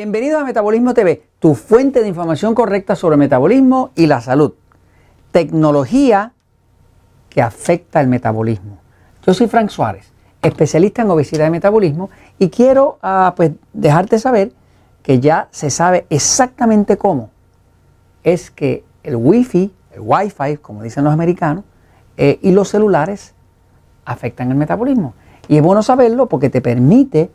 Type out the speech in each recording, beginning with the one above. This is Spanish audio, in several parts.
Bienvenido a Metabolismo TV, tu fuente de información correcta sobre el metabolismo y la salud. Tecnología que afecta el metabolismo. Yo soy Frank Suárez, especialista en obesidad y metabolismo, y quiero ah, pues, dejarte saber que ya se sabe exactamente cómo es que el Wi-Fi, el Wi-Fi, como dicen los americanos, eh, y los celulares afectan el metabolismo. Y es bueno saberlo porque te permite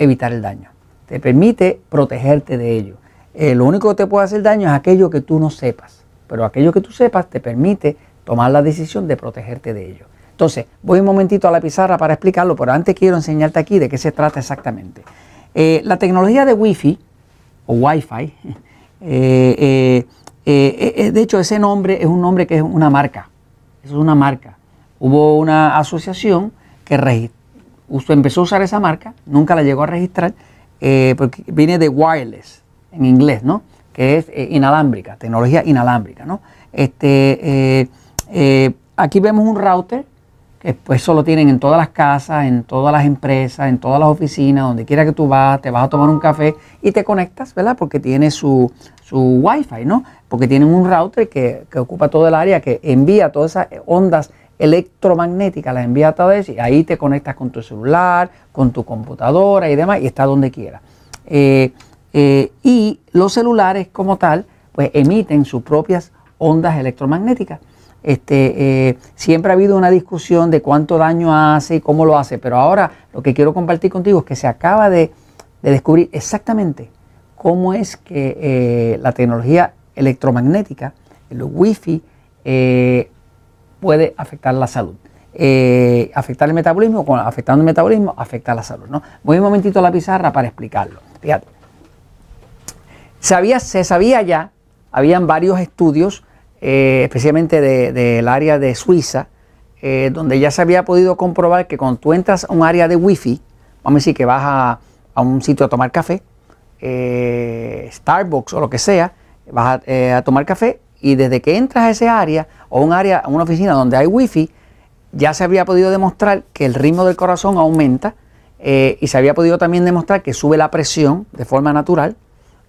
evitar el daño te permite protegerte de ello. Eh, lo único que te puede hacer daño es aquello que tú no sepas, pero aquello que tú sepas te permite tomar la decisión de protegerte de ello. Entonces, voy un momentito a la pizarra para explicarlo, pero antes quiero enseñarte aquí de qué se trata exactamente. Eh, la tecnología de Wi-Fi o Wi-Fi, eh, de hecho ese nombre es un nombre que es una marca, es una marca. Hubo una asociación que empezó a usar esa marca, nunca la llegó a registrar, eh, porque viene de wireless en inglés, ¿no? Que es eh, inalámbrica, tecnología inalámbrica, ¿no? Este, eh, aquí vemos un router que pues eso lo tienen en todas las casas, en todas las empresas, en todas las oficinas, donde quiera que tú vas, te vas a tomar un café y te conectas, ¿verdad? Porque tiene su, su Wi-Fi, ¿no? Porque tienen un router que, que, ocupa todo el área, que envía todas esas ondas electromagnética, la envía a través y ahí te conectas con tu celular, con tu computadora y demás y está donde quiera. Eh, eh, y los celulares como tal, pues emiten sus propias ondas electromagnéticas. Este, eh, siempre ha habido una discusión de cuánto daño hace y cómo lo hace, pero ahora lo que quiero compartir contigo es que se acaba de, descubrir exactamente cómo es que la tecnología electromagnética, el wifi, puede afectar la salud. Eh, afectar el metabolismo, afectando el metabolismo, afecta la salud. ¿no? Voy un momentito a la pizarra para explicarlo. Fíjate. Se sabía ya, habían varios estudios, eh, especialmente del área de Suiza, eh, donde ya se había podido comprobar que cuando tú entras a un área de wifi, vamos a decir que vas a, un sitio a tomar café, Starbucks o lo que sea, vas a tomar café y desde que entras a ese área o un área, una oficina donde hay wifi, ya se había podido demostrar que el ritmo del corazón aumenta eh, y se había podido también demostrar que sube la presión de forma natural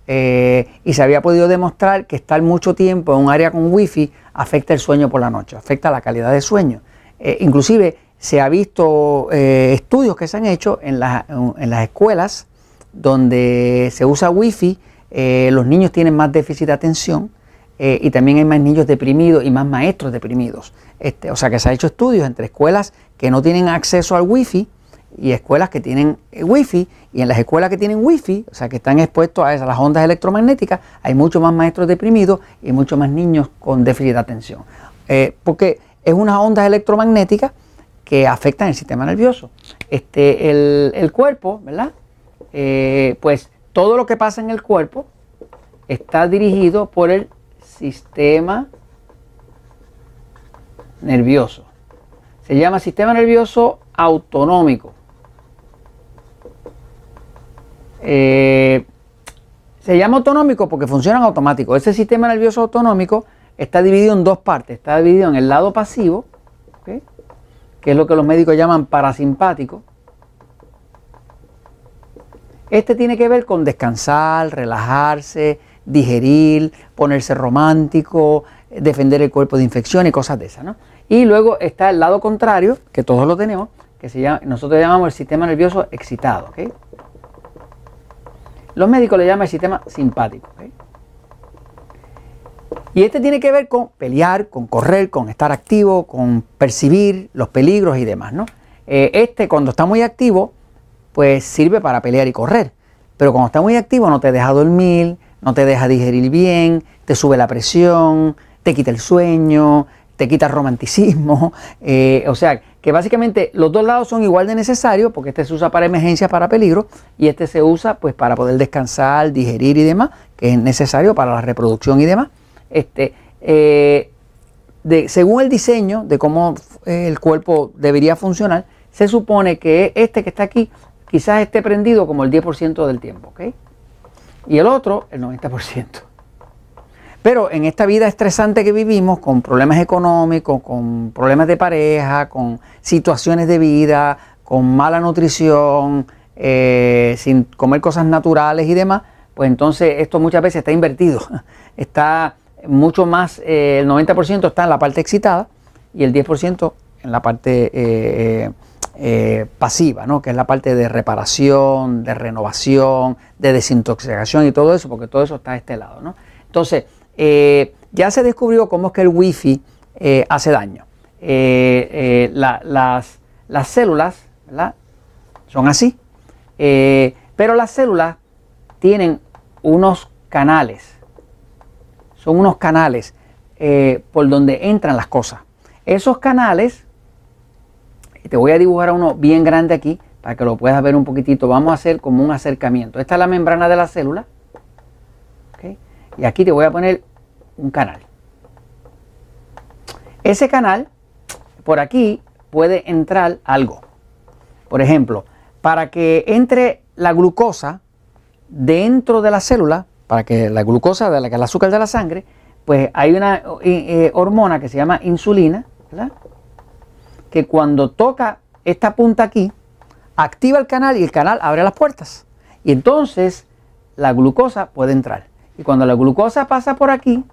eh, y se había podido demostrar que estar mucho tiempo en un área con wifi afecta el sueño por la noche, afecta la calidad del sueño. Eh, inclusive se ha visto estudios que se han hecho en, en, las escuelas donde se usa wifi, los niños tienen más déficit de atención, eh, y también hay más niños deprimidos y más maestros deprimidos. Este, o sea que se ha hecho estudios entre escuelas que no tienen acceso al wifi y escuelas que tienen eh, wifi y en las escuelas que tienen wifi, o sea que están expuestos a, esas, las ondas electromagnéticas, hay muchos más maestros deprimidos y muchos más niños con déficit de atención. Eh, porque es unas ondas electromagnéticas que afectan el sistema nervioso. Este, el, cuerpo, ¿verdad? pues todo lo que pasa en el cuerpo está dirigido por el sistema nervioso. Se llama sistema nervioso autonómico. Eh, se llama autonómico porque funciona automático. Ese sistema nervioso autonómico está dividido en dos partes. Está dividido en el lado pasivo, que es lo que los médicos llaman parasimpático. Este tiene que ver con descansar, relajarse, digerir, ponerse romántico, defender el cuerpo de infección y cosas de esas. ¿no? Y luego está el lado contrario, que todos lo tenemos, que se llama, nosotros llamamos el sistema nervioso excitado. ¿okay? Los médicos le llaman el sistema simpático. Y este tiene que ver con pelear, con correr, con estar activo, con percibir los peligros y demás. ¿no? Eh, este cuando está muy activo, pues sirve para pelear y correr. Pero cuando está muy activo no te deja dormir, no te deja digerir bien, te sube la presión, te quita el sueño, te quita el romanticismo. Eh, o sea, que básicamente los dos lados son igual de necesarios porque este se usa para emergencias, para peligro, y este se usa pues para poder descansar, digerir y demás, que es necesario para la reproducción y demás. Este, eh, según el diseño de cómo eh, el cuerpo debería funcionar, se supone que este que está aquí quizás esté prendido como el 10% del tiempo. ¿ok? Y el otro el 90%. Pero en esta vida estresante que vivimos, con problemas económicos, con problemas de pareja, con situaciones de vida, con mala nutrición, eh, sin comer cosas naturales y demás, pues entonces esto muchas veces está invertido. Está mucho más, eh, el 90% está en la parte excitada y el 10% en la parte eh, eh, pasiva, ¿no? que es la parte de reparación, de renovación, de desintoxicación y todo eso, porque todo eso está a este lado. ¿no? Entonces, ya se descubrió cómo es que el wifi hace daño. las, las, células son así, pero las células tienen unos canales, son unos canales eh, por donde entran las cosas. Esos canales, te voy a dibujar uno bien grande aquí para que lo puedas ver un poquitito. Vamos a hacer como un acercamiento. Esta es la membrana de la célula. Y aquí te voy a poner un canal. Ese canal, por aquí puede entrar algo. Por ejemplo, para que entre la glucosa, dentro de la célula, para que la glucosa, de la que el azúcar de la sangre, pues hay una eh, eh, hormona que se llama insulina, que cuando toca esta punta aquí, activa el canal y el canal abre las puertas. Y entonces la glucosa puede entrar. Y cuando la glucosa pasa por aquí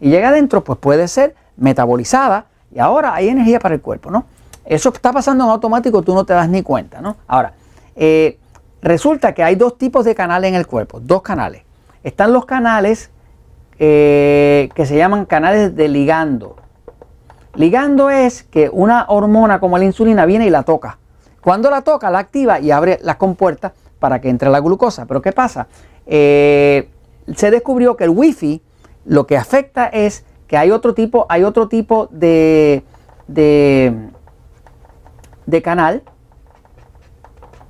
y llega adentro, pues puede ser metabolizada y ahora hay energía para el cuerpo, ¿no? Eso está pasando en automático, tú no te das ni cuenta, ¿no? Ahora, eh, Resulta que hay dos tipos de canales en el cuerpo, dos canales. Están los canales eh, que se llaman canales de ligando. Ligando es que una hormona como la insulina viene y la toca. Cuando la toca, la activa y abre las compuertas para que entre la glucosa. Pero ¿qué pasa? Eh, se descubrió que el wifi lo que afecta es que hay otro tipo, hay otro tipo de, de, de canal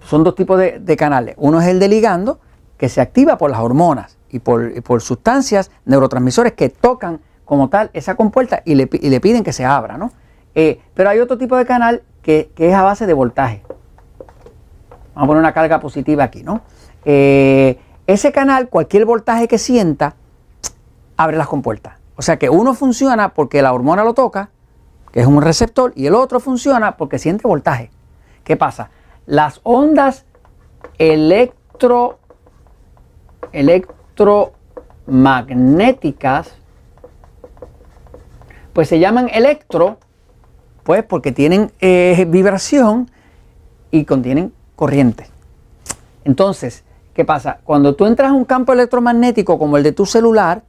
son dos tipos de, canales. Uno es el de ligando, que se activa por las hormonas y por, sustancias, neurotransmisores que tocan como tal esa compuerta y le, piden que se abra. ¿no? Eh, pero hay otro tipo de canal que, es a base de voltaje. Vamos a poner una carga positiva aquí. ¿no? Eh, ese canal, cualquier voltaje que sienta, abre las compuertas. O sea que uno funciona porque la hormona lo toca, que es un receptor, y el otro funciona porque siente voltaje. ¿Qué pasa? Las ondas electro, electromagnéticas, pues se llaman electro, pues porque tienen eh, vibración y contienen corriente. Entonces, ¿qué pasa? Cuando tú entras a un campo electromagnético como el de tu celular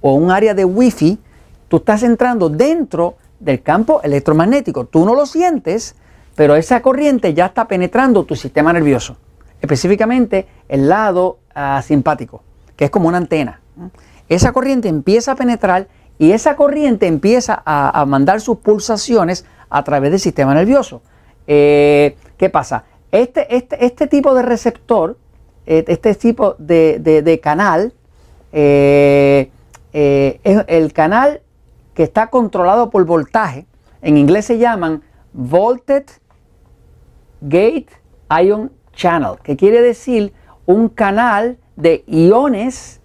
o un área de wifi, tú estás entrando dentro del campo electromagnético. Tú no lo sientes, pero esa corriente ya está penetrando tu sistema nervioso, específicamente el lado ah, simpático, que es como una antena. Esa corriente empieza a penetrar y esa corriente empieza a, mandar sus pulsaciones a través del sistema nervioso. Eh, ¿Qué pasa? Este, este, este, tipo de receptor, eh, este tipo de, canal, eh, es el canal que está controlado por voltaje. En inglés se llaman voltage Gate Ion Channel, que quiere decir un canal de iones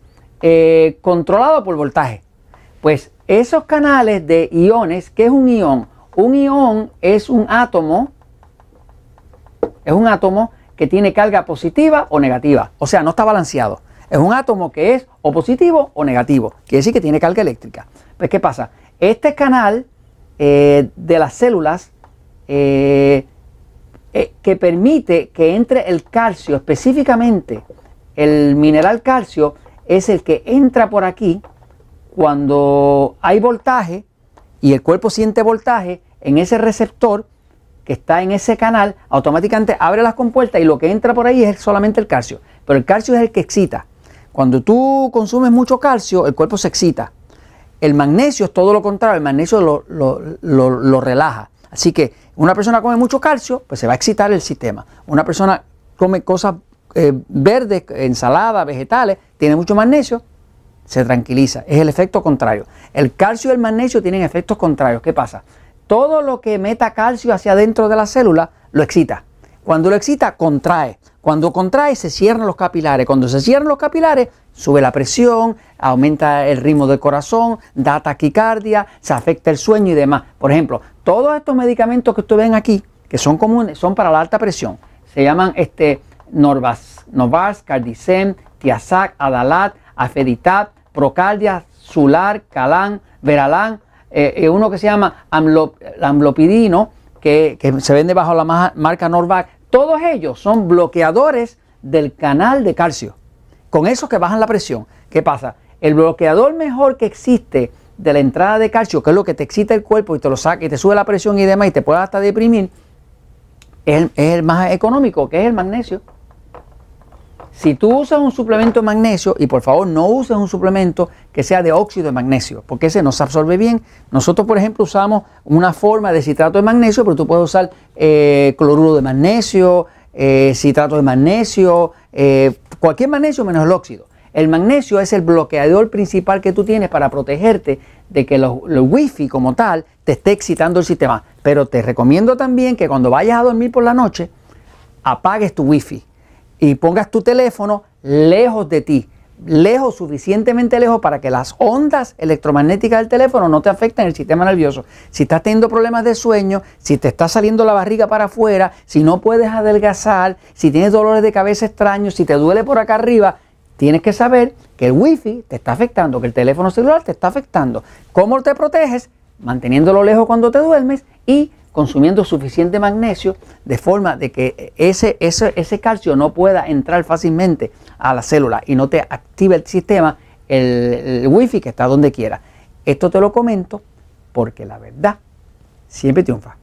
controlado por voltaje. Pues esos canales de iones, ¿qué es un ion? Un ion es un átomo, es un átomo que tiene carga positiva o negativa, o sea, no está balanceado. Es un átomo que es o positivo o negativo, quiere decir que tiene carga eléctrica. Pues, ¿qué pasa? Este canal eh, de las células eh, eh, que permite que entre el calcio, específicamente el mineral calcio, es el que entra por aquí cuando hay voltaje y el cuerpo siente voltaje en ese receptor que está en ese canal, automáticamente abre las compuertas y lo que entra por ahí es solamente el calcio. Pero el calcio es el que excita. Cuando tú consumes mucho calcio, el cuerpo se excita. El magnesio es todo lo contrario, el magnesio lo, lo relaja. Así que una persona come mucho calcio, pues se va a excitar el sistema. Una persona come cosas eh, verdes, ensalada, vegetales, tiene mucho magnesio, se tranquiliza. Es el efecto contrario. El calcio y el magnesio tienen efectos contrarios. ¿Qué pasa? Todo lo que meta calcio hacia adentro de la célula lo excita. Cuando lo excita, contrae. Cuando contrae, se cierran los capilares. Cuando se cierran los capilares, sube la presión, aumenta el ritmo del corazón, da taquicardia, se afecta el sueño y demás. Por ejemplo, todos estos medicamentos que ustedes ven aquí, que son comunes, son para la alta presión. Se llaman este, Norvas, Novars, Cardicem, Tiazac, Adalat, Afeditat, Procardia, Sular, Calán, Veralán, eh, eh, uno que se llama Amlopidino, que, se vende bajo la marca Norvac. Todos ellos son bloqueadores del canal de calcio. Con eso que bajan la presión. ¿Qué pasa? El bloqueador mejor que existe de la entrada de calcio, que es lo que te excita el cuerpo y te lo saca y te sube la presión y demás y te puede hasta deprimir, es el más económico, que es el magnesio. Si tú usas un suplemento de magnesio, y por favor no uses un suplemento que sea de óxido de magnesio, porque ese no se absorbe bien. Nosotros, por ejemplo, usamos una forma de citrato de magnesio, pero tú puedes usar eh, cloruro de magnesio, eh, citrato de magnesio, eh, cualquier magnesio menos el óxido. El magnesio es el bloqueador principal que tú tienes para protegerte de que el wifi como tal te esté excitando el sistema. Pero te recomiendo también que cuando vayas a dormir por la noche, apagues tu wifi y pongas tu teléfono lejos de ti, lejos, suficientemente lejos para que las ondas electromagnéticas del teléfono no te afecten el sistema nervioso. Si estás teniendo problemas de sueño, si te está saliendo la barriga para afuera, si no puedes adelgazar, si tienes dolores de cabeza extraños, si te duele por acá arriba, tienes que saber que el wifi te está afectando, que el teléfono celular te está afectando. ¿Cómo te proteges? Manteniéndolo lejos cuando te duermes y consumiendo suficiente magnesio de forma de que ese, ese, ese calcio no pueda entrar fácilmente a la célula y no te active el sistema, el, el wifi que está donde quiera. Esto te lo comento porque la verdad siempre triunfa.